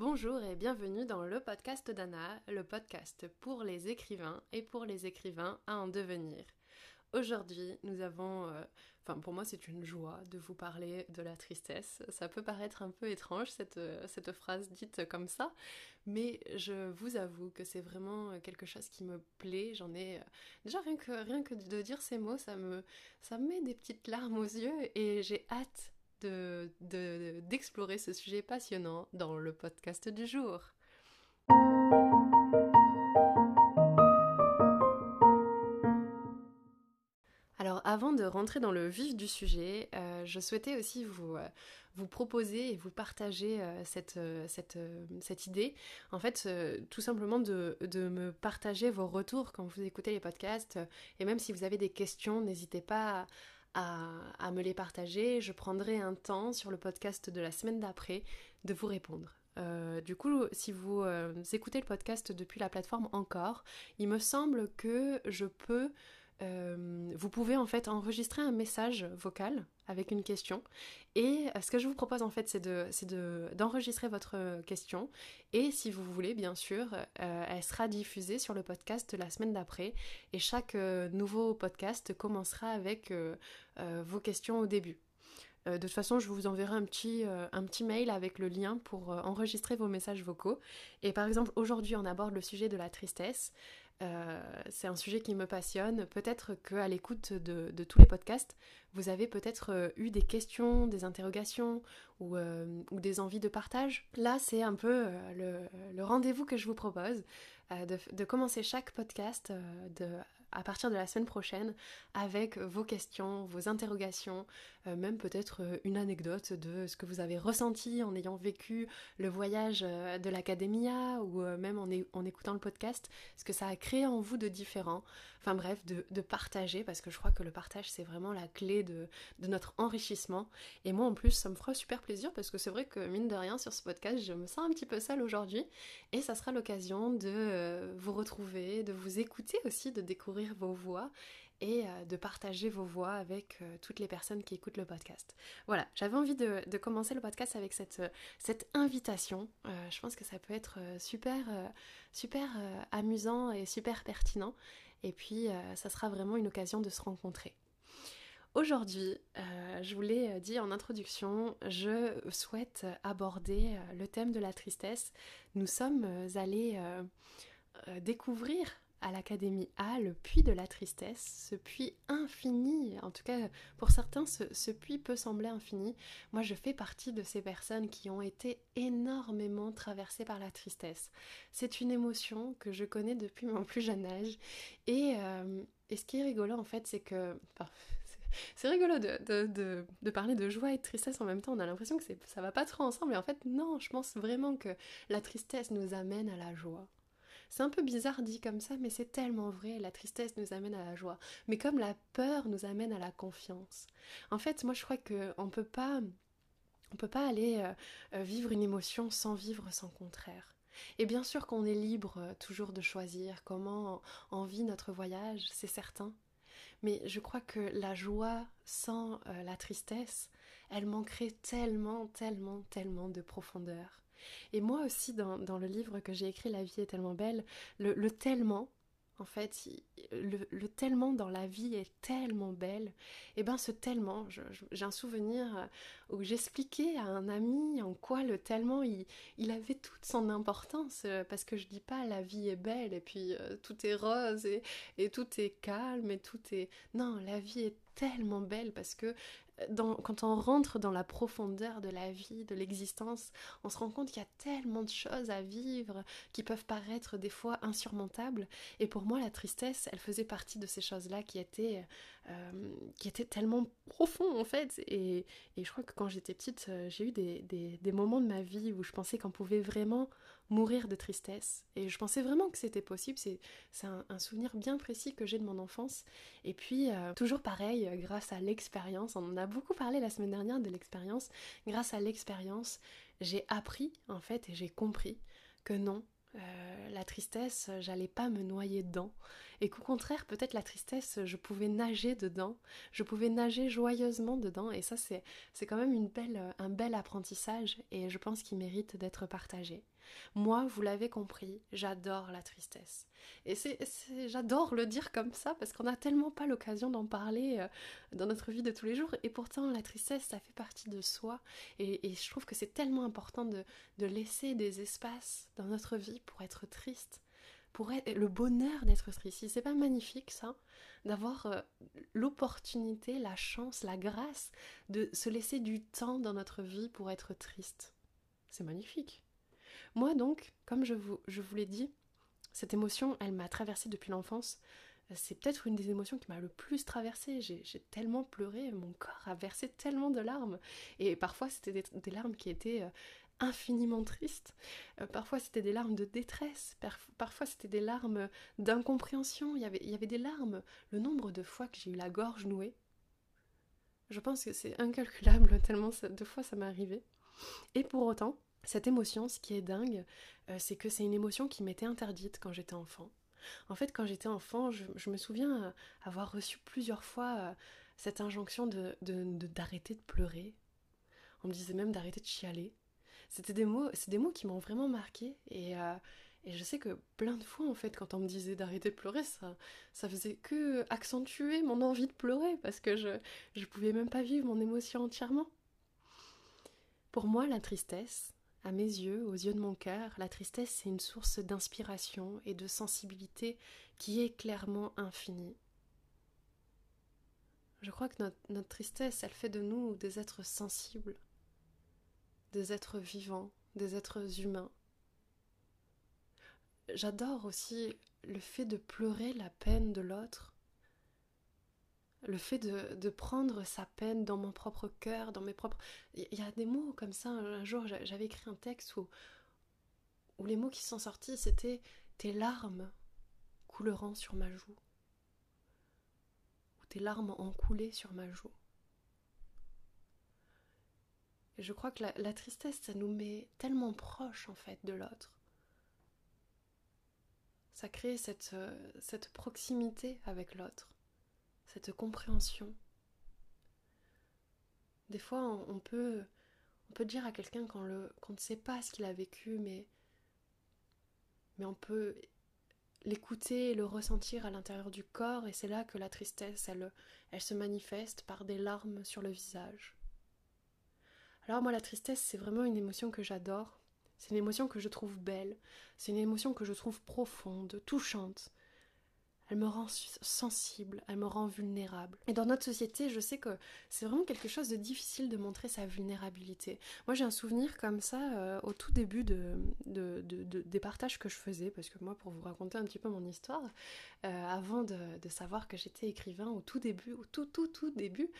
Bonjour et bienvenue dans le podcast d'Anna, le podcast pour les écrivains et pour les écrivains à en devenir. Aujourd'hui, nous avons, euh, enfin pour moi c'est une joie de vous parler de la tristesse. Ça peut paraître un peu étrange cette, euh, phrase dite comme ça, mais je vous avoue que c'est vraiment quelque chose qui me plaît. J'en ai euh, déjà rien que, rien que de dire ces mots, ça me met des petites larmes aux yeux et j'ai hâte de, d'explorer ce sujet passionnant dans le podcast du jour. Alors avant de rentrer dans le vif du sujet, euh, je souhaitais aussi vous, euh, vous proposer et vous partager euh, cette, idée. En fait, tout simplement de, de, me partager vos retours quand vous écoutez les podcasts. Et même si vous avez des questions, n'hésitez pas à, à, me les partager. Je prendrai un temps sur le podcast de la semaine d'après de vous répondre. du coup, si vous écoutez le podcast depuis la plateforme Encore, il me semble que je peux euh, vous pouvez en fait enregistrer un message vocal avec une question. Et euh, ce que je vous propose en fait, c'est d'enregistrer de, votre question. Et si vous voulez, bien sûr, euh, elle sera diffusée sur le podcast la semaine d'après. Et chaque nouveau podcast commencera avec vos questions au début. de toute façon, je vous enverrai un petit, un petit mail avec le lien pour enregistrer vos messages vocaux. Et par exemple, aujourd'hui, on aborde le sujet de la tristesse. Euh, c'est un sujet qui me passionne. Peut-être qu'à l'écoute de, tous les podcasts, vous avez peut-être euh, eu des questions, des interrogations ou, euh, des envies de partage. Là, c'est un peu le, rendez-vous que je vous propose, de, commencer chaque podcast à partir de la semaine prochaine avec vos questions, vos interrogations, même peut-être euh, une anecdote de ce que vous avez ressenti en ayant vécu le voyage euh, de l'académia ou même en, écoutant le podcast, ce que ça a créé en vous de différent? Enfin bref, de, partager parce que je crois que le partage c'est vraiment la clé de, de, notre enrichissement. Et moi en plus ça me fera super plaisir parce que c'est vrai que mine de rien sur ce podcast je me sens un petit peu seule aujourd'hui et ça sera l'occasion de vous retrouver, de vous écouter aussi, de découvrir vos voix et euh, de partager vos voix avec euh, toutes les personnes qui écoutent le podcast. Voilà, j'avais envie de, commencer le podcast avec cette, euh, cette invitation. je pense que ça peut être super, super amusant et super pertinent. Et puis, ça sera vraiment une occasion de se rencontrer. Aujourd'hui, je vous l'ai dit en introduction, je souhaite aborder le thème de la tristesse. Nous sommes allés découvrir à l'Académie A, le puits de la tristesse, ce puits infini, en tout cas pour certains ce, puits peut sembler infini, moi je fais partie de ces personnes qui ont été énormément traversées par la tristesse. C'est une émotion que je connais depuis mon plus jeune âge et, euh, ce qui est rigolo en fait c'est que... c'est rigolo de, de, parler de joie et de tristesse en même temps. On a l'impression que ça va pas trop ensemble. Et en fait, non, je pense vraiment que la tristesse nous amène à la joie. C'est un peu bizarre dit comme ça, mais c'est tellement vrai. La tristesse nous amène à la joie. Mais comme la peur nous amène à la confiance. En fait, moi je crois qu'on peut pas. On peut pas aller euh, euh, vivre une émotion sans vivre son contraire. Et bien sûr qu'on est libre euh, toujours de choisir comment on vit notre voyage, c'est certain. Mais je crois que la joie sans la tristesse, elle manquerait tellement, tellement, tellement de profondeur. Et moi aussi, dans, le livre que j'ai écrit, La vie est tellement belle, le, tellement, en fait, le, tellement dans la vie est tellement belle. Et eh bien ce tellement, j'ai un souvenir où j'expliquais à un ami en quoi le tellement, il, avait toute son importance, euh, parce que je dis pas la vie est belle et puis euh, tout est rose et, et tout est calme et tout est... Non, la vie est tellement belle parce que quand on rentre dans la profondeur de la vie, de l'existence, on se rend compte qu'il y a tellement de choses à vivre qui peuvent paraître des fois insurmontables. Et pour moi, la tristesse, elle faisait partie de ces choses-là qui étaient, euh, qui étaient tellement profonds en fait. Et, je crois que quand j'étais petite, euh, j'ai eu des, des moments de ma vie où je pensais qu'on pouvait vraiment mourir de tristesse. Et je pensais vraiment que c'était possible. C'est, un, souvenir bien précis que j'ai de mon enfance. Et puis, euh, toujours pareil, euh, grâce à l'expérience, on en a beaucoup parlé la semaine dernière de l'expérience, grâce à l'expérience, j'ai appris en fait et j'ai compris que non, la tristesse, j'allais pas me noyer dedans, et qu'au contraire, peut-être la tristesse, je pouvais nager dedans, je pouvais nager joyeusement dedans, et ça c'est, c'est quand même une belle, un bel apprentissage, et je pense qu'il mérite d'être partagé. Moi, vous l'avez compris, j'adore la tristesse. Et c'est, j'adore le dire comme ça parce qu'on n'a tellement pas l'occasion d'en parler euh, dans notre vie de tous les jours. Et pourtant, la tristesse, ça fait partie de soi. Et, je trouve que c'est tellement important de, laisser des espaces dans notre vie pour être triste. Pour être, le bonheur d'être triste. C'est pas magnifique ça D'avoir euh, l'opportunité, la chance, la grâce de se laisser du temps dans notre vie pour être triste. C'est magnifique. Moi donc, comme je vous, l'ai dit, cette émotion, elle m'a traversée depuis l'enfance. C'est peut-être une des émotions qui m'a le plus traversée. J'ai tellement pleuré, mon corps a versé tellement de larmes. Et parfois, c'était des, larmes qui étaient euh, infiniment tristes. Euh, parfois, c'était des larmes de détresse. parfois, c'était des larmes d'incompréhension. Il y, avait, il y avait des larmes. Le nombre de fois que j'ai eu la gorge nouée, je pense que c'est incalculable, tellement de fois ça m'est arrivé. Et pour autant, cette émotion, ce qui est dingue, euh, c'est que c'est une émotion qui m'était interdite quand j'étais enfant. En fait, quand j'étais enfant, je, me souviens euh, avoir reçu plusieurs fois euh, cette injonction de, d'arrêter de, pleurer. On me disait même d'arrêter de chialer. C'était des mots, c'est des mots qui m'ont vraiment marqué et, je sais que plein de fois en fait, quand on me disait d'arrêter de pleurer, ça, ça faisait que accentuer mon envie de pleurer parce que je, je pouvais même pas vivre mon émotion entièrement. Pour moi, la tristesse, à mes yeux, aux yeux de mon cœur, la tristesse c'est une source d'inspiration et de sensibilité qui est clairement infinie. Je crois que notre, tristesse, elle fait de nous des êtres sensibles, des êtres vivants, des êtres humains. J'adore aussi le fait de pleurer la peine de l'autre le fait de, prendre sa peine dans mon propre cœur, dans mes propres... Il y a des mots comme ça, un jour j'avais écrit un texte où, les mots qui sont sortis c'était tes larmes couleront sur ma joue, ou tes larmes ont coulé sur ma joue. Je crois que la, tristesse, ça nous met tellement proches en fait de l'autre. Ça crée cette, euh, cette proximité avec l'autre cette compréhension. Des fois, on peut, on peut dire à quelqu'un qu'on, ne sait pas ce qu'il a vécu, mais, mais on peut l'écouter et le ressentir à l'intérieur du corps, et c'est là que la tristesse, elle, elle se manifeste par des larmes sur le visage. Alors moi, la tristesse, c'est vraiment une émotion que j'adore. C'est une émotion que je trouve belle. C'est une émotion que je trouve profonde, touchante elle me rend sensible, elle me rend vulnérable. Et dans notre société, je sais que c'est vraiment quelque chose de difficile de montrer sa vulnérabilité. Moi, j'ai un souvenir comme ça euh, au tout début de, des partages que je faisais, parce que moi, pour vous raconter un petit peu mon histoire, euh, avant de, savoir que j'étais écrivain, au tout début, au tout, tout, tout début,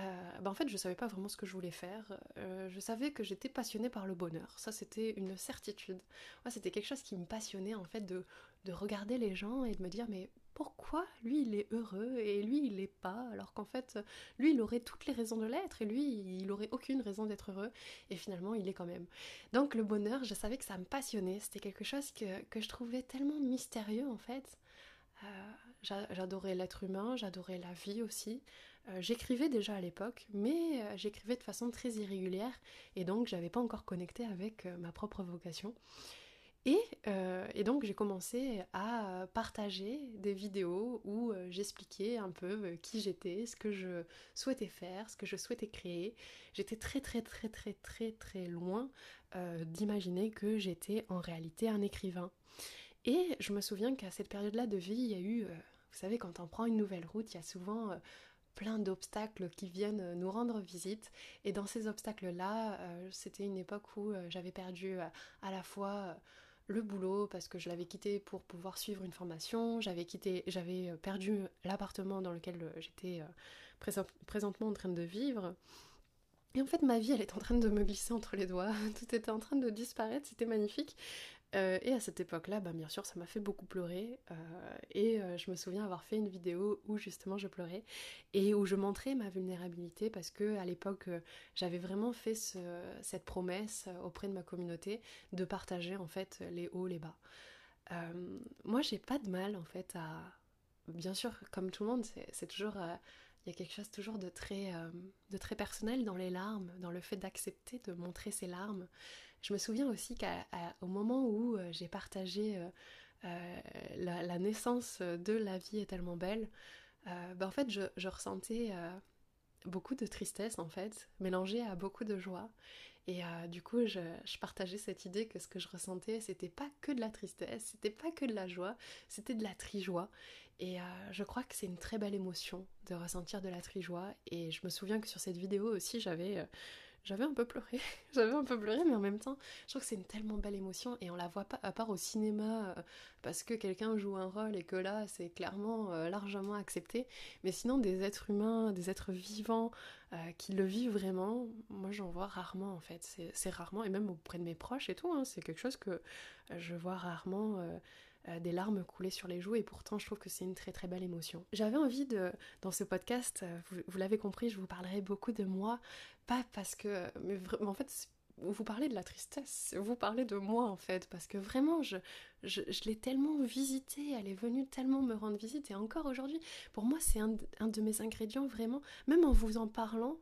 euh, bah, en fait, je savais pas vraiment ce que je voulais faire. je savais que j'étais passionnée par le bonheur. Ça, c'était une certitude. Moi, c'était quelque chose qui me passionnait, en fait, de regarder les gens et de me dire, mais pourquoi lui il est heureux et lui il l'est pas alors qu'en fait lui il aurait toutes les raisons de l'être et lui il aurait aucune raison d'être heureux et finalement il est quand même. Donc le bonheur je savais que ça me passionnait, c'était quelque chose que, je trouvais tellement mystérieux en fait. Euh, j'adorais l'être humain, j'adorais la vie aussi. Euh, j'écrivais déjà à l'époque, mais euh, j'écrivais de façon très irrégulière et donc j'avais pas encore connecté avec ma propre vocation. Euh, et, donc j'ai commencé à partager des vidéos où euh, j'expliquais un peu euh, qui j'étais, ce que je souhaitais faire, ce que je souhaitais créer. J'étais très très très très très très loin d'imaginer que j'étais en réalité un écrivain. Et je me souviens qu'à cette période-là de vie, il y a eu, vous savez, quand on prend une nouvelle route, il y a souvent plein d'obstacles qui viennent nous rendre visite. Et dans ces obstacles-là, c'était une époque où j'avais perdu à la fois le boulot parce que je l'avais quitté pour pouvoir suivre une formation, j'avais quitté, j'avais euh, perdu l'appartement dans lequel euh, j'étais euh, présentement en train de vivre. Et en fait, ma vie, elle est en train de me glisser entre les doigts. Tout était en train de disparaître, c'était magnifique. Euh, et à cette époque-là, bah, bien sûr, ça m'a fait beaucoup pleurer. Euh, et euh, je me souviens avoir fait une vidéo où justement je pleurais et où je montrais ma vulnérabilité parce que à l'époque, j'avais vraiment fait cette promesse auprès de ma communauté de partager en fait les hauts, les bas. moi, j'ai pas de mal en fait à. Bien sûr, comme tout le monde, c'est toujours il y a quelque chose toujours de très, de très personnel dans les larmes, dans le fait d'accepter de montrer ses larmes. Je me souviens aussi qu'au moment où euh, j'ai partagé euh, euh, la, naissance de La vie est tellement belle, ben en fait je, ressentais beaucoup de tristesse en fait, mélangée à beaucoup de joie. Et du coup, je, partageais cette idée que ce que je ressentais, c'était pas que de la tristesse, c'était pas que de la joie, c'était de la trijoie. Et je crois que c'est une très belle émotion de ressentir de la trijoie. Et je me souviens que sur cette vidéo aussi, j'avais j'avais un peu pleuré. j'avais un peu pleuré, mais en même temps, je trouve que c'est une tellement belle émotion et on la voit pas, à part au cinéma, euh, parce que quelqu'un joue un rôle et que là, c'est clairement euh, largement accepté. Mais sinon, des êtres humains, des êtres vivants euh, qui le vivent vraiment, moi j'en vois rarement en fait. C'est rarement, et même auprès de mes proches et tout, hein, c'est quelque chose que je vois rarement. Des larmes couler sur les joues et pourtant je trouve que c'est une très très belle émotion. J'avais envie de, dans ce podcast, euh, vous, l'avez compris, je vous parlerai beaucoup de moi, pas parce que, mais en fait vous parlez de la tristesse, vous parlez de moi en fait, parce que vraiment, je, je, l'ai tellement visitée, elle est venue tellement me rendre visite, et encore aujourd'hui, pour moi, c'est un, un, de mes ingrédients vraiment, même en vous en parlant,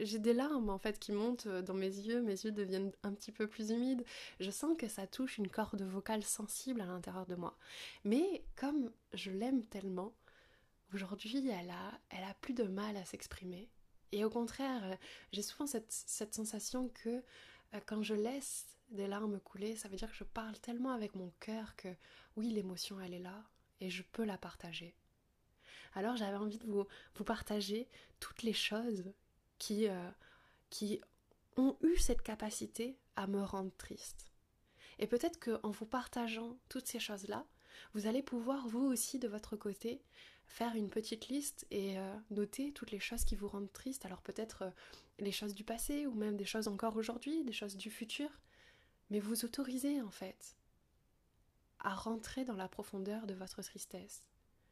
j'ai des larmes en fait qui montent dans mes yeux, mes yeux deviennent un petit peu plus humides. Je sens que ça touche une corde vocale sensible à l'intérieur de moi. Mais comme je l'aime tellement, aujourd'hui elle a, elle a plus de mal à s'exprimer. Et au contraire, j'ai souvent cette, cette, sensation que euh, quand je laisse des larmes couler, ça veut dire que je parle tellement avec mon cœur que oui, l'émotion elle est là et je peux la partager. Alors j'avais envie de vous, vous partager toutes les choses qui, euh, qui ont eu cette capacité à me rendre triste. Et peut-être qu'en vous partageant toutes ces choses-là, vous allez pouvoir vous aussi de votre côté faire une petite liste et euh, noter toutes les choses qui vous rendent triste. Alors peut-être euh, les choses du passé ou même des choses encore aujourd'hui, des choses du futur. Mais vous autorisez en fait à rentrer dans la profondeur de votre tristesse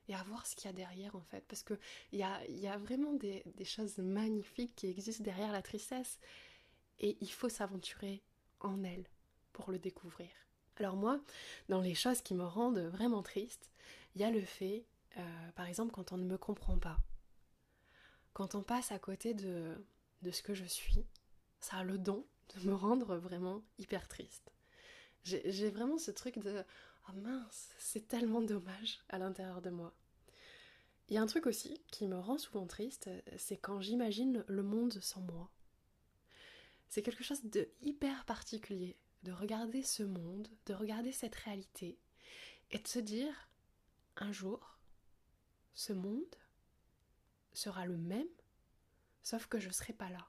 et à voir ce qu'il y a derrière en fait. Parce qu'il y a, y a vraiment des, des, choses magnifiques qui existent derrière la tristesse et il faut s'aventurer en elle pour le découvrir. Alors moi, dans les choses qui me rendent vraiment triste, il y a le fait, euh, par exemple, quand on ne me comprend pas, quand on passe à côté de, de ce que je suis, ça a le don de me rendre vraiment hyper triste. J'ai vraiment ce truc de oh mince, c'est tellement dommage à l'intérieur de moi. Il y a un truc aussi qui me rend souvent triste, c'est quand j'imagine le monde sans moi. C'est quelque chose de hyper particulier de regarder ce monde, de regarder cette réalité et de se dire un jour, ce monde sera le même, sauf que je ne serai pas là.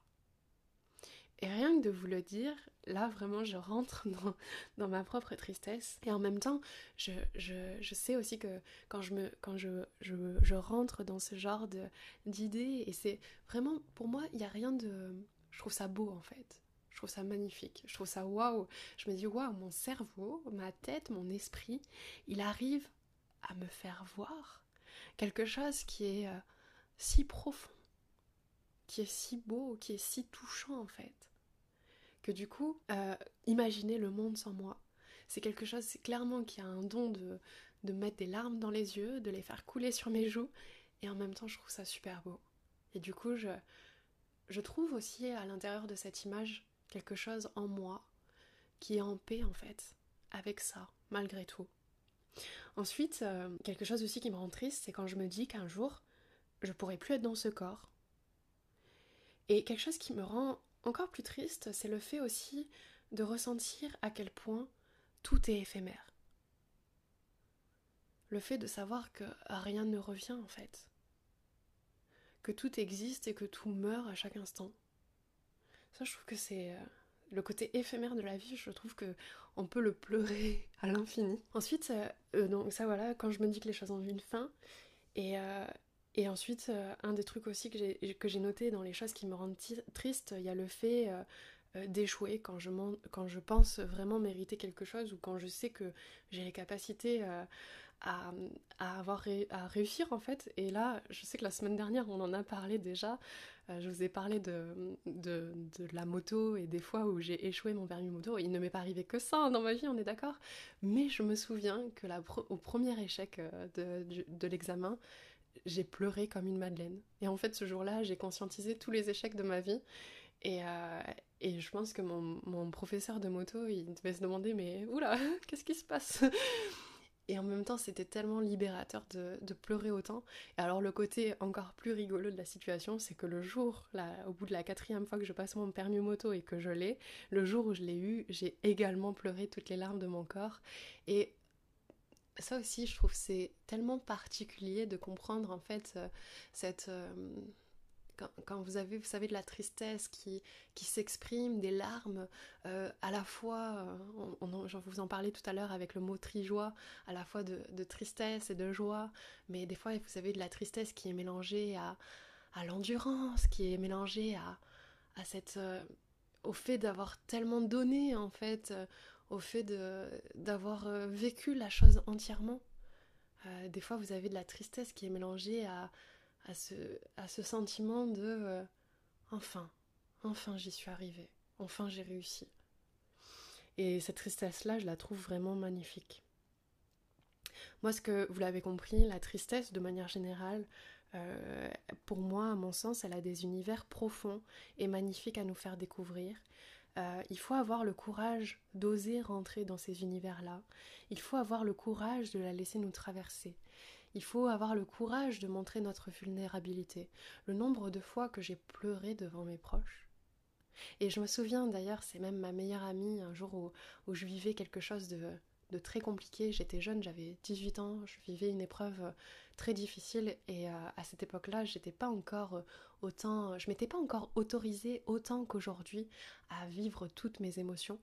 Et rien que de vous le dire, là vraiment je rentre dans, ma propre tristesse. Et en même temps, je, sais aussi que quand je, je, rentre dans ce genre d'idées, et c'est vraiment, pour moi, il n'y a rien de... Je trouve ça beau en fait. Je trouve ça magnifique. Je trouve ça waouh. Je me dis waouh, mon cerveau, ma tête, mon esprit, il arrive à me faire voir quelque chose qui est euh, si profond, qui est si beau, qui est si touchant en fait que du coup, euh, imaginer le monde sans moi, c'est quelque chose, clairement qui a un don de, de mettre des larmes dans les yeux, de les faire couler sur mes joues, et en même temps, je trouve ça super beau. Et du coup, je, je trouve aussi à l'intérieur de cette image quelque chose en moi qui est en paix en fait avec ça, malgré tout. Ensuite, euh, quelque chose aussi qui me rend triste, c'est quand je me dis qu'un jour, je pourrai plus être dans ce corps. Et quelque chose qui me rend encore plus triste, c'est le fait aussi de ressentir à quel point tout est éphémère. Le fait de savoir que rien ne revient en fait. Que tout existe et que tout meurt à chaque instant. Ça, je trouve que c'est euh, le côté éphémère de la vie, je trouve que on peut le pleurer à l'infini. Ensuite, euh, euh, donc ça voilà, quand je me dis que les choses ont une fin, et, et ensuite, euh, un des trucs aussi que j'ai noté dans les choses qui me rendent triste, il y a le fait euh, euh, d'échouer, quand je, quand je pense vraiment mériter quelque chose ou quand je sais que j'ai les capacités euh, à, avoir à réussir en fait. Et là, je sais que la semaine dernière, on en a parlé déjà. Je vous ai parlé de, de, la moto et des fois où j'ai échoué mon permis moto. Il ne m'est pas arrivé que ça hein, dans ma vie, on est d'accord. Mais je me souviens que au premier échec de, de l'examen, j'ai pleuré comme une madeleine. Et en fait, ce jour-là, j'ai conscientisé tous les échecs de ma vie. Et, euh, et je pense que mon, mon, professeur de moto, il devait se demander, mais oula, qu'est-ce qui se passe? Et en même temps, c'était tellement libérateur de, de, pleurer autant. Et alors, le côté encore plus rigolo de la situation, c'est que le jour, là, au bout de la quatrième fois que je passe mon permis moto et que je l'ai, le jour où je l'ai eu, j'ai également pleuré toutes les larmes de mon corps. Et ça aussi, je trouve c'est tellement particulier de comprendre en fait euh, cette euh, quand, vous avez, vous savez, de la tristesse qui, qui s'exprime, des larmes, euh, à la fois, je vous en parlais tout à l'heure avec le mot trijoie, à la fois de, de, tristesse et de joie, mais des fois, vous savez, de la tristesse qui est mélangée à, à l'endurance, qui est mélangée à, à cette, au fait d'avoir tellement donné, en fait, au fait d'avoir euh, vécu la chose entièrement. Euh, des fois, vous avez de la tristesse qui est mélangée à, à, ce, à ce sentiment de euh, enfin, enfin j'y suis arrivée, enfin j'ai réussi. Et cette tristesse-là, je la trouve vraiment magnifique. Moi, ce que vous l'avez compris, la tristesse, de manière générale, pour moi, à mon sens, elle a des univers profonds et magnifiques à nous faire découvrir. Euh, il faut avoir le courage d'oser rentrer dans ces univers-là. Il faut avoir le courage de la laisser nous traverser. Il faut avoir le courage de montrer notre vulnérabilité. Le nombre de fois que j'ai pleuré devant mes proches. Et je me souviens d'ailleurs, c'est même ma meilleure amie, un jour où, où je vivais quelque chose de, de très compliqué. J'étais jeune, j'avais 18 ans, je vivais une épreuve très difficile et euh, à cette époque-là, j'étais pas encore euh, autant, je m'étais pas encore autorisée autant qu'aujourd'hui à vivre toutes mes émotions.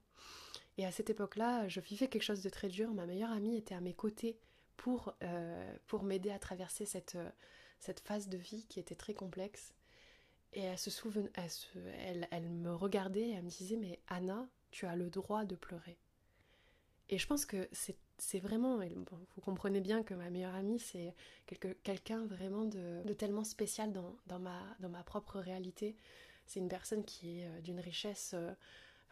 Et à cette époque-là, je vivais quelque chose de très dur. Ma meilleure amie était à mes côtés pour, pour m'aider à traverser cette, cette phase de vie qui était très complexe. Et elle se souvenait, elle, elle me regardait et elle me disait Mais Anna, tu as le droit de pleurer. Et je pense que c'est vraiment, vous comprenez bien que ma meilleure amie, c'est quelqu'un vraiment de, tellement spécial dans, dans, ma, dans ma propre réalité. C'est une personne qui est euh, d'une richesse. Euh,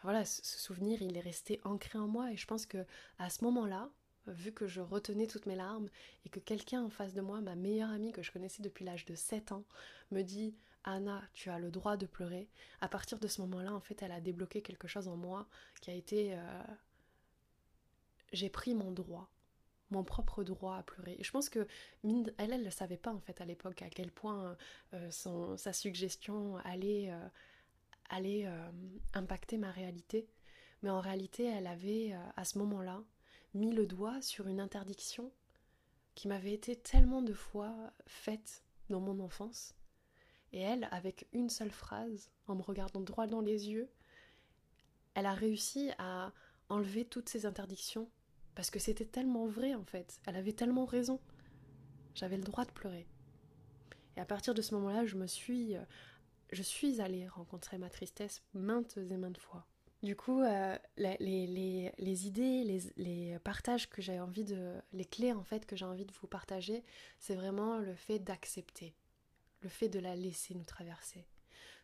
voilà, ce, souvenir, il est resté ancré en moi. Et je pense que à ce moment-là, vu que je retenais toutes mes larmes et que quelqu'un en face de moi, ma meilleure amie que je connaissais depuis l'âge de 7 ans, me dit Anna, tu as le droit de pleurer. À partir de ce moment-là, en fait, elle a débloqué quelque chose en moi qui a été euh, j'ai pris mon droit, mon propre droit à pleurer. Et je pense que elle, elle ne savait pas en fait à l'époque à quel point euh, son, sa suggestion allait, euh, allait euh, impacter ma réalité. Mais en réalité, elle avait à ce moment-là mis le doigt sur une interdiction qui m'avait été tellement de fois faite dans mon enfance. Et elle, avec une seule phrase, en me regardant droit dans les yeux, elle a réussi à enlever toutes ces interdictions parce que c'était tellement vrai en fait. Elle avait tellement raison. J'avais le droit de pleurer. Et à partir de ce moment-là, je me suis, euh, je suis allée rencontrer ma tristesse maintes et maintes fois. Du coup, euh, les, idées, les partages que j'ai envie de, les clés en fait que j'ai envie de vous partager, c'est vraiment le fait d'accepter, le fait de la laisser nous traverser.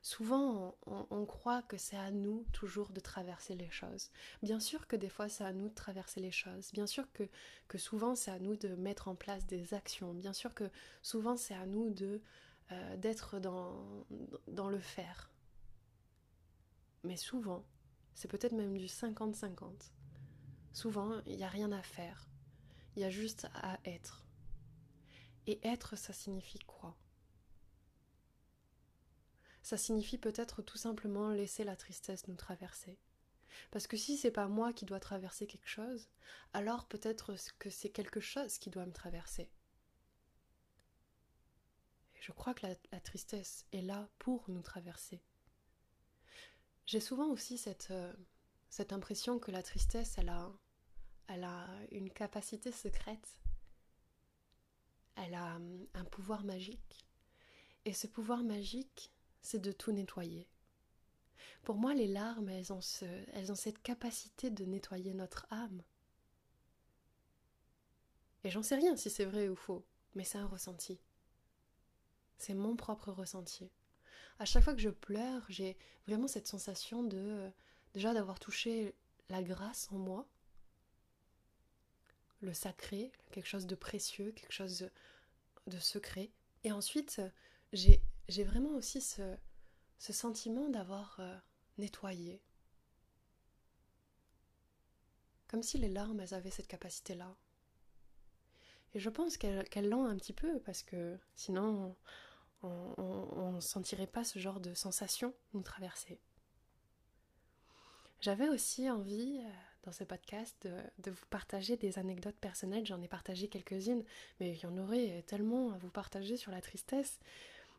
Souvent, on, croit que c'est à nous toujours de traverser les choses. Bien sûr que des fois, c'est à nous de traverser les choses. Bien sûr que, que souvent, c'est à nous de mettre en place des actions. Bien sûr que souvent, c'est à nous de euh, d'être dans, dans le faire. Mais souvent, c'est peut-être même du 50-50. Souvent, il n'y a rien à faire. Il y a juste à être. Et être, ça signifie quoi? Ça signifie peut-être tout simplement laisser la tristesse nous traverser. Parce que si c'est pas moi qui dois traverser quelque chose, alors peut-être que c'est quelque chose qui doit me traverser. Et je crois que la, tristesse est là pour nous traverser. J'ai souvent aussi cette, euh, cette impression que la tristesse, elle a, elle a une capacité secrète. Elle a hum, un pouvoir magique. Et ce pouvoir magique, c'est de tout nettoyer. Pour moi, les larmes, elles ont, elles ont cette capacité de nettoyer notre âme. Et j'en sais rien si c'est vrai ou faux, mais c'est un ressenti. C'est mon propre ressenti. À chaque fois que je pleure, j'ai vraiment cette sensation de déjà d'avoir touché la grâce en moi, le sacré, quelque chose de précieux, quelque chose de secret. Et ensuite, j'ai vraiment aussi ce, sentiment d'avoir euh, nettoyé. Comme si les larmes, avaient cette capacité-là. Et je pense qu'elles l'ont un petit peu, parce que sinon, on ne sentirait pas ce genre de sensation nous traverser. J'avais aussi envie, euh, dans ce podcast, de, vous partager des anecdotes personnelles. J'en ai partagé quelques-unes, mais il y en aurait tellement à vous partager sur la tristesse.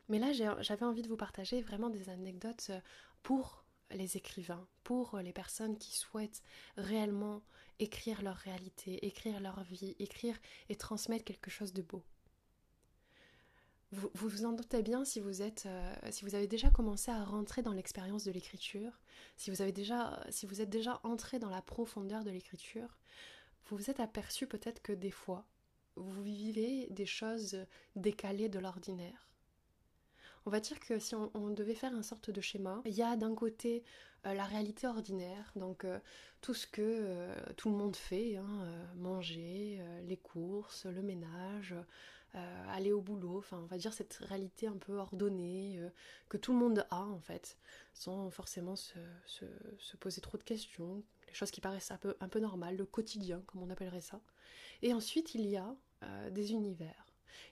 Mais là, j'avais envie de vous partager vraiment des anecdotes euh, pour les écrivains, pour les personnes qui souhaitent réellement écrire leur réalité, écrire leur vie, écrire et transmettre quelque chose de beau. Vous, vous en doutez bien si vous êtes, euh, si vous avez déjà commencé à rentrer dans l'expérience de l'écriture, si si vous êtes déjà entré dans la profondeur de l'écriture, vous vous êtes aperçu peut-être que des fois, vous vivez des choses décalées de l'ordinaire. On va dire que si on, devait faire un sorte de schéma, il y a d'un côté euh, la réalité ordinaire, donc euh, tout ce que tout le monde fait, hein, manger, les courses, le ménage, euh, aller au boulot, enfin on va dire cette réalité un peu ordonnée euh, que tout le monde a en fait, sans forcément se, poser trop de questions, les choses qui paraissent un peu, normales, le quotidien comme on appellerait ça. Et ensuite il y a euh, des univers.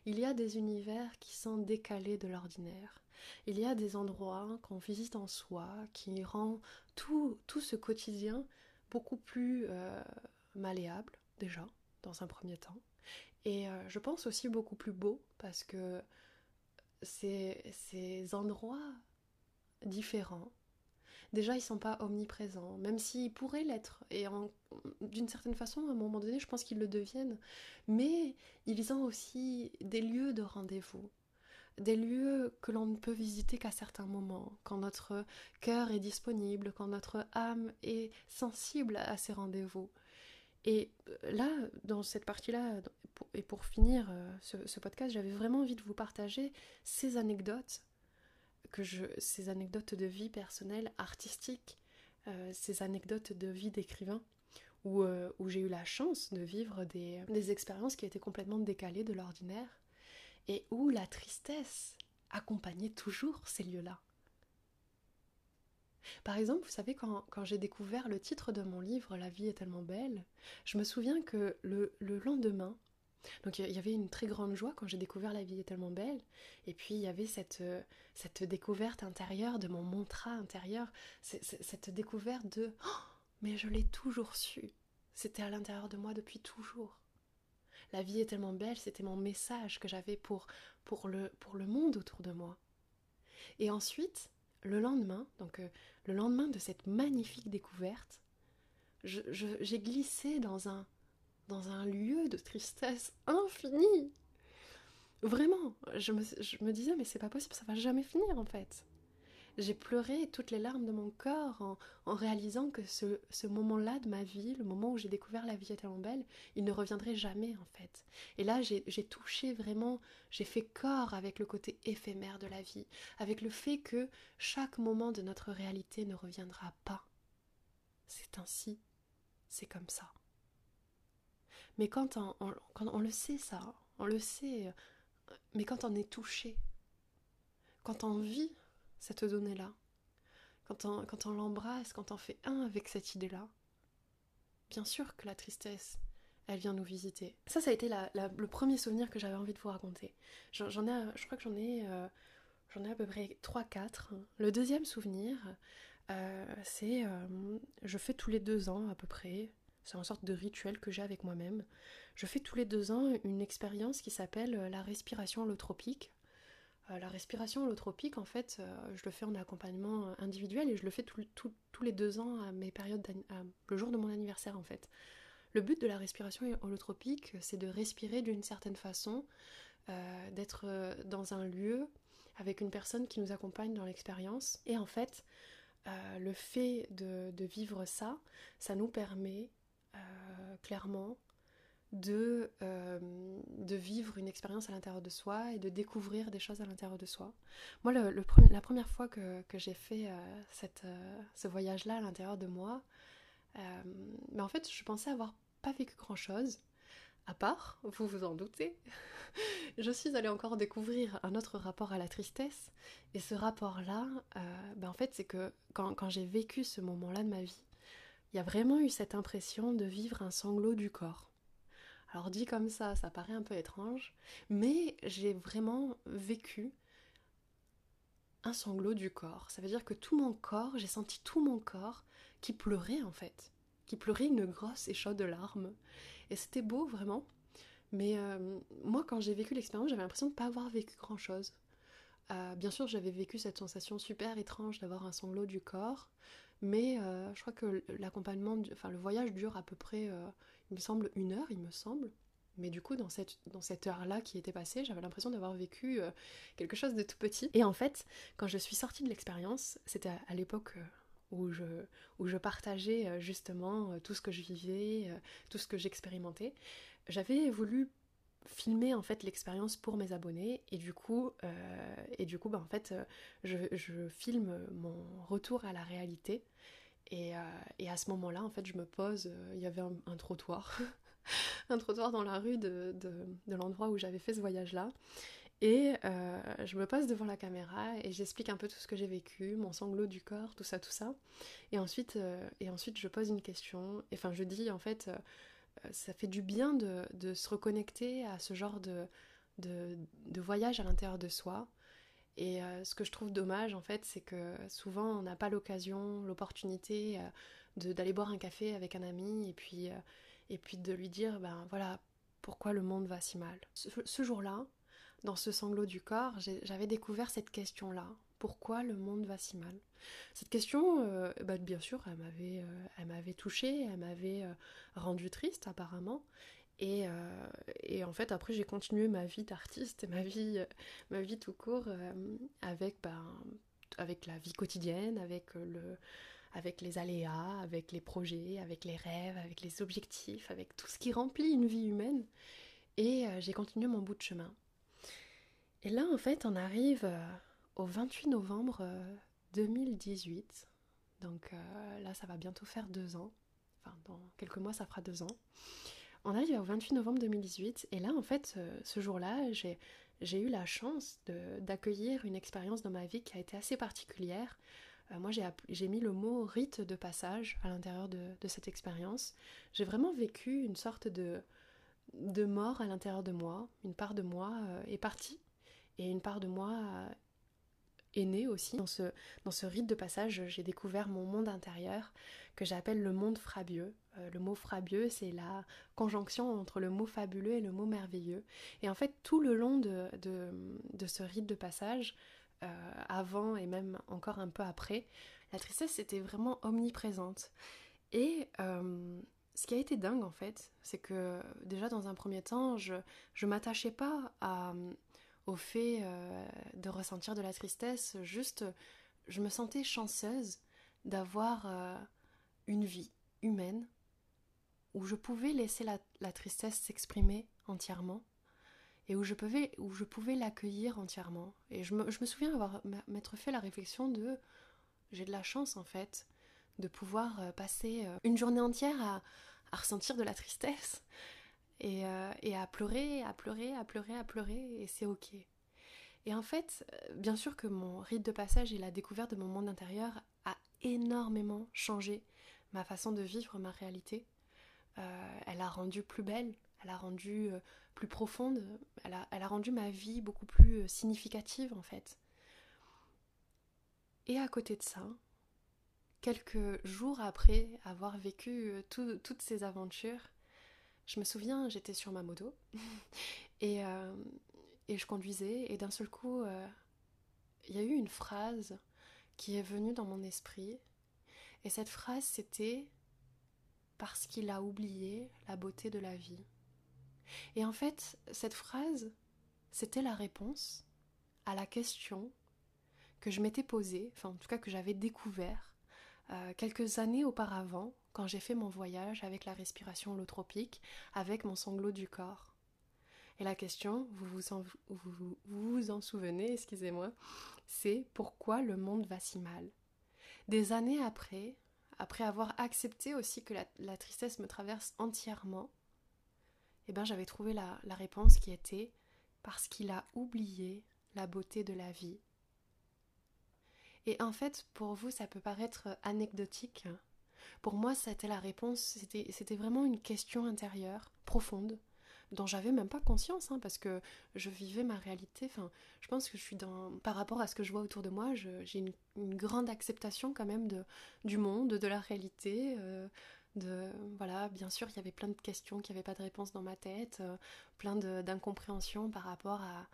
Il y a des univers qui sont décalés de l'ordinaire. Il y a des endroits qu'on visite en soi qui rend tout, tout ce quotidien beaucoup plus malléable déjà, dans un premier temps. Et euh, je pense aussi beaucoup plus beau parce que ces endroits différents, déjà ils sont pas omniprésents, même s'ils pourraient l'être. Et d'une certaine façon, à un moment donné, je pense qu'ils le deviennent. Mais ils ont aussi des lieux de rendez-vous des lieux que l'on ne peut visiter qu'à certains moments, quand notre cœur est disponible, quand notre âme est sensible à ces rendez-vous. Et euh, là, dans cette partie-là, et pour finir euh, ce, podcast, j'avais vraiment envie de vous partager ces anecdotes, que ces anecdotes de vie personnelle, artistique, euh, ces anecdotes de vie d'écrivain, où, où j'ai eu la chance de vivre des, des expériences qui étaient complètement décalées de l'ordinaire, et où la tristesse accompagnait toujours ces lieux-là. Par exemple, vous savez, quand, j'ai découvert le titre de mon livre La vie est tellement belle, je me souviens que le, lendemain, donc il y avait une très grande joie quand j'ai découvert La vie est tellement belle, et puis il y avait cette, cette découverte intérieure de mon mantra intérieur, cette découverte de oh, mais je l'ai toujours su, c'était à l'intérieur de moi depuis toujours. La vie est tellement belle, c'était mon message que j'avais pour, pour, le, pour le monde autour de moi. Et ensuite, le lendemain, donc euh, le lendemain de cette magnifique découverte, j'ai glissé dans un, dans un lieu de tristesse infinie. Vraiment, je me, disais, mais c'est pas possible, ça va jamais finir en fait. J'ai pleuré toutes les larmes de mon corps en, réalisant que ce, moment-là de ma vie, le moment où j'ai découvert la vie tellement belle, il ne reviendrait jamais en fait. Et là, j'ai touché vraiment, j'ai fait corps avec le côté éphémère de la vie, avec le fait que chaque moment de notre réalité ne reviendra pas. C'est ainsi, c'est comme ça. Mais quand on, le sait ça, on le sait, mais quand on est touché, quand on vit cette donnée-là, quand on, quand on l'embrasse, quand on fait un avec cette idée-là, bien sûr que la tristesse, elle vient nous visiter. Ça, ça a été le premier souvenir que j'avais envie de vous raconter. J'en ai, je crois que j'en ai, euh, ai à peu près 3-4. Le deuxième souvenir, euh, c'est, euh, je fais tous les deux ans à peu près, c'est une sorte de rituel que j'ai avec moi-même. Je fais tous les deux ans une expérience qui s'appelle la respiration holotropique. Euh, la respiration holotropique, en fait, euh, je le fais en accompagnement individuel et je le fais tous les deux ans à mes périodes, le jour de mon anniversaire, en fait. Le but de la respiration holotropique, c'est de respirer d'une certaine façon, euh, d'être dans un lieu avec une personne qui nous accompagne dans l'expérience. Et en fait, le fait de, vivre ça, ça nous permet clairement de, de vivre une expérience à l'intérieur de soi et de découvrir des choses à l'intérieur de soi. Moi, la première fois que, j'ai fait cette, ce voyage-là à l'intérieur de moi, mais en fait, je pensais avoir pas vécu grand-chose. À part, vous vous en doutez, je suis allée encore découvrir un autre rapport à la tristesse. Et ce rapport-là, euh, ben en fait, c'est que quand, quand j'ai vécu ce moment-là de ma vie, il y a vraiment eu cette impression de vivre un sanglot du corps. Alors dit comme ça, ça paraît un peu étrange, mais j'ai vraiment vécu un sanglot du corps. Ça veut dire que tout mon corps, j'ai senti tout mon corps qui pleurait en fait, qui pleurait une grosse et chaude larme. Et c'était beau, vraiment. Mais euh, moi, quand j'ai vécu l'expérience, j'avais l'impression de ne pas avoir vécu grand-chose. Euh, bien sûr, j'avais vécu cette sensation super étrange d'avoir un sanglot du corps, mais euh, je crois que l'accompagnement, enfin le voyage dure à peu près, il me semble, une heure, il me semble. Mais du coup, dans cette, dans cette heure-là qui était passée, j'avais l'impression d'avoir vécu quelque chose de tout petit. Et en fait, quand je suis sortie de l'expérience, c'était à l'époque où je, où je partageais euh, justement euh, tout ce que je vivais, euh, tout ce que j'expérimentais. J'avais voulu filmer en fait l'expérience pour mes abonnés et du coup et du coup bah, en fait je, je, filme mon retour à la réalité et, et à ce moment là en fait je me pose il y avait un, trottoir un trottoir dans la rue de, de, de l'endroit où j'avais fait ce voyage là et euh, je me pose devant la caméra et j'explique un peu tout ce que j'ai vécu, mon sanglot du corps, tout ça, tout ça. Et ensuite, euh, et ensuite je pose une question. Enfin, je dis en fait, euh, ça fait du bien de, se reconnecter à ce genre de, voyage à l'intérieur de soi. Et ce que je trouve dommage en fait, c'est que souvent on n'a pas l'occasion, l'opportunité d'aller boire un café avec un ami et puis, et puis de lui dire, ben voilà, pourquoi le monde va si mal. ce jour-là, dans ce sanglot du corps, j'avais découvert cette question-là. Pourquoi le monde va si mal Cette question, euh, bah, bien sûr, elle m'avait, euh, elle m'avait touchée, elle m'avait euh, rendue triste apparemment. Et, en fait, après, j'ai continué ma vie d'artiste, ma vie, ma vie tout court, avec, ben, avec la vie quotidienne, avec le, avec les aléas, avec les projets, avec les rêves, avec les objectifs, avec tout ce qui remplit une vie humaine. Et j'ai continué mon bout de chemin. Et là, en fait, on arrive au 28 novembre 2018. Euh, Donc euh, là, ça va bientôt faire deux ans. Enfin, dans quelques mois, ça fera deux ans. On arrive au 28 novembre 2018. Et là, en fait, ce jour-là, j'ai eu la chance d'accueillir une expérience dans ma vie qui a été assez particulière. moi, j'ai mis le mot rite de passage à l'intérieur de, cette expérience. J'ai vraiment vécu une sorte de, de mort à l'intérieur de moi. Une part de moi est partie et une part de moi euh, est née aussi. Dans ce, dans ce rite de passage, j'ai découvert mon monde intérieur que j'appelle le monde frabieux. Euh, le mot frabieux, c'est la conjonction entre le mot fabuleux et le mot merveilleux. Et en fait, tout le long de, de, ce rite de passage, euh, avant et même encore un peu après, la tristesse était vraiment omniprésente. Et ce qui a été dingue en fait, c'est que déjà dans un premier temps, je ne m'attachais pas à, au fait euh, de ressentir de la tristesse, juste je me sentais chanceuse d'avoir euh, une vie humaine où je pouvais laisser la, tristesse s'exprimer entièrement et où je pouvais, je pouvais l'accueillir entièrement. Et je me, souviens avoir m'être fait la réflexion de j'ai de la chance en fait de pouvoir euh, passer une journée entière à, à ressentir de la tristesse euh, et, à pleurer, à pleurer, à pleurer, à pleurer, et c'est ok. Et en fait, euh, bien sûr que mon rite de passage et la découverte de mon monde intérieur a énormément changé ma façon de vivre ma réalité. Euh, elle a rendu plus belle, elle a rendu plus profonde, elle a, elle a rendu ma vie beaucoup plus significative en fait. Et à côté de ça, quelques jours après avoir vécu toutes ces aventures, je me souviens, j'étais sur ma moto et, euh, et, je conduisais et d'un seul coup, euh, il y a eu une phrase qui est venue dans mon esprit et cette phrase c'était parce qu'il a oublié la beauté de la vie. Et en fait, cette phrase, c'était la réponse à la question que je m'étais posée, enfin en tout cas que j'avais découvert euh, quelques années auparavant, quand j'ai fait mon voyage avec la respiration holotropique, avec mon sanglot du corps. Et la question, vous vous en, souvenez, excusez-moi, c'est pourquoi le monde va si mal? Des années après, après avoir accepté aussi que la, tristesse me traverse entièrement, eh ben j'avais trouvé la, la réponse qui était parce qu'il a oublié la beauté de la vie. Et en fait, pour vous, ça peut paraître anecdotique. Pour moi, c'était la réponse, c'était vraiment une question intérieure, profonde, dont j'avais même pas conscience, hein, parce que je vivais ma réalité. Enfin, je pense que je suis dans, par rapport à ce que je vois autour de moi, j'ai une, grande acceptation quand même de, du monde, de la réalité. Euh, de, voilà, bien sûr, il y avait plein de questions qui n'avaient pas de réponse dans ma tête, euh, plein d'incompréhension par rapport à,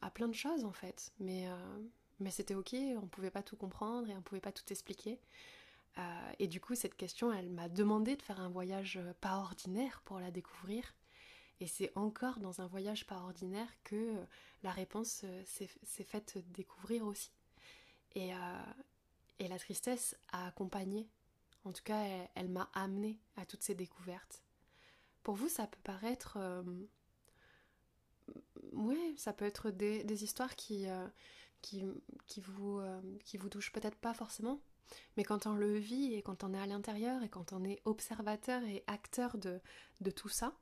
à, plein de choses en fait. Mais, euh, mais c'était ok, on pouvait pas tout comprendre et on pouvait pas tout expliquer. Et du coup, cette question, elle m'a demandé de faire un voyage pas ordinaire pour la découvrir. Et c'est encore dans un voyage pas ordinaire que euh, la réponse euh, s'est faite découvrir aussi. Et, euh, et, la tristesse a accompagné, en tout cas elle, m'a amené à toutes ces découvertes. Pour vous, ça peut paraître... oui, ça peut être des, des histoires qui, qui, qui, vous, qui vous touchent peut-être pas forcément, mais quand on le vit et quand on est à l'intérieur et quand on est observateur et acteur de, de tout ça,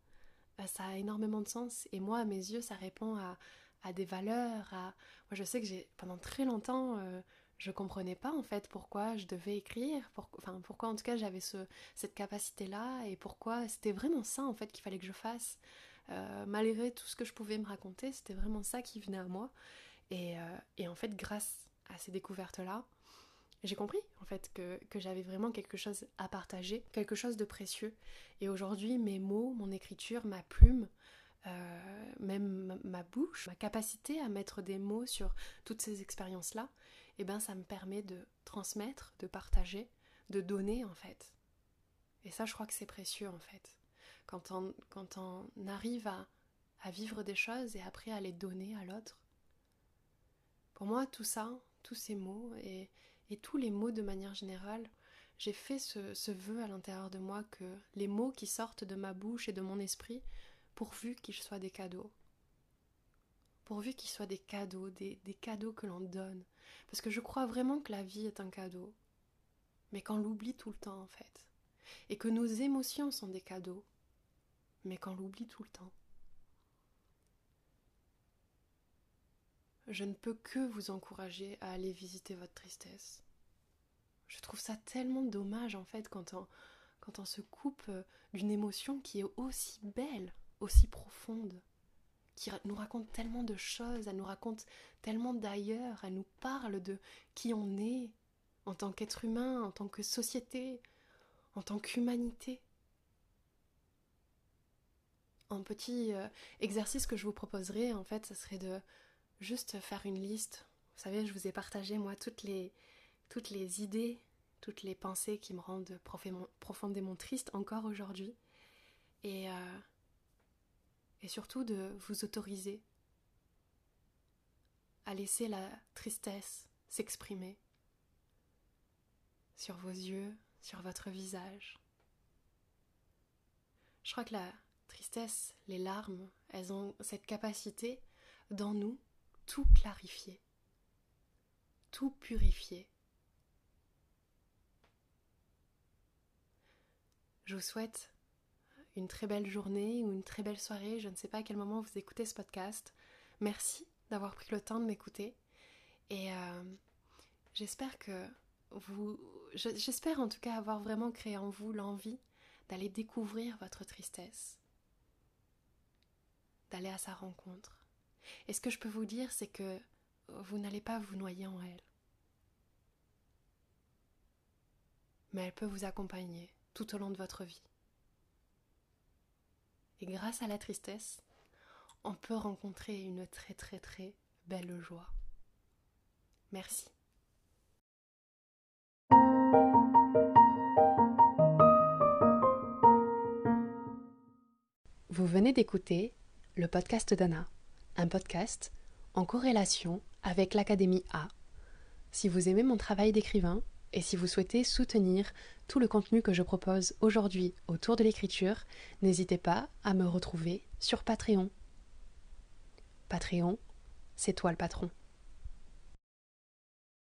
bah, ça a énormément de sens. Et moi, à mes yeux, ça répond à, à des valeurs. À... Moi, je sais que j'ai pendant très longtemps, euh, je comprenais pas en fait pourquoi je devais écrire, enfin pourquoi en tout cas j'avais ce, cette capacité-là et pourquoi c'était vraiment ça en fait qu'il fallait que je fasse. Euh, malgré tout ce que je pouvais me raconter, c'était vraiment ça qui venait à moi. Et, euh, et en fait, grâce à ces découvertes-là, j'ai compris en fait que, j'avais vraiment quelque chose à partager, quelque chose de précieux. Et aujourd'hui, mes mots, mon écriture, ma plume, euh, même ma, bouche, ma capacité à mettre des mots sur toutes ces expériences-là, eh ben ça me permet de transmettre, de partager, de donner en fait. Et ça, je crois que c'est précieux en fait. Quand on, quand on arrive à, à vivre des choses et après à les donner à l'autre. Pour moi, tout ça, tous ces mots et, et tous les mots de manière générale, j'ai fait ce, vœu à l'intérieur de moi que les mots qui sortent de ma bouche et de mon esprit, pourvu qu'ils soient des cadeaux. Pourvu qu'ils soient des cadeaux, des, des cadeaux que l'on donne. Parce que je crois vraiment que la vie est un cadeau. Mais qu'on l'oublie tout le temps en fait. Et que nos émotions sont des cadeaux. Mais qu'on l'oublie tout le temps. je ne peux que vous encourager à aller visiter votre tristesse. Je trouve ça tellement dommage en fait quand on, quand on se coupe euh, d'une émotion qui est aussi belle, aussi profonde, qui nous raconte tellement de choses, elle nous raconte tellement d'ailleurs, elle nous parle de qui on est en tant qu'être humain, en tant que société, en tant qu'humanité. Un petit euh, exercice que je vous proposerai en fait, ce serait de juste faire une liste. Vous savez, je vous ai partagé moi toutes les, toutes les idées, toutes les pensées qui me rendent profondément triste encore aujourd'hui. Et, euh, et surtout de vous autoriser à laisser la tristesse s'exprimer sur vos yeux, sur votre visage. Je crois que la tristesse, les larmes, elles ont cette capacité dans nous tout clarifier, tout purifier. Je vous souhaite une très belle journée ou une très belle soirée. Je ne sais pas à quel moment vous écoutez ce podcast. Merci d'avoir pris le temps de m'écouter. Et euh, j'espère que vous. J'espère en tout cas avoir vraiment créé en vous l'envie d'aller découvrir votre tristesse, d'aller à sa rencontre. Et ce que je peux vous dire, c'est que vous n'allez pas vous noyer en elle. Mais elle peut vous accompagner tout au long de votre vie. Et grâce à la tristesse, on peut rencontrer une très très très belle joie. Merci. Vous venez d'écouter le podcast d'Anna un podcast en corrélation avec l'Académie A. Si vous aimez mon travail d'écrivain Et si vous souhaitez soutenir tout le contenu que je propose aujourd'hui autour de l'écriture, n'hésitez pas à me retrouver sur Patreon. Patreon, c'est toi le patron.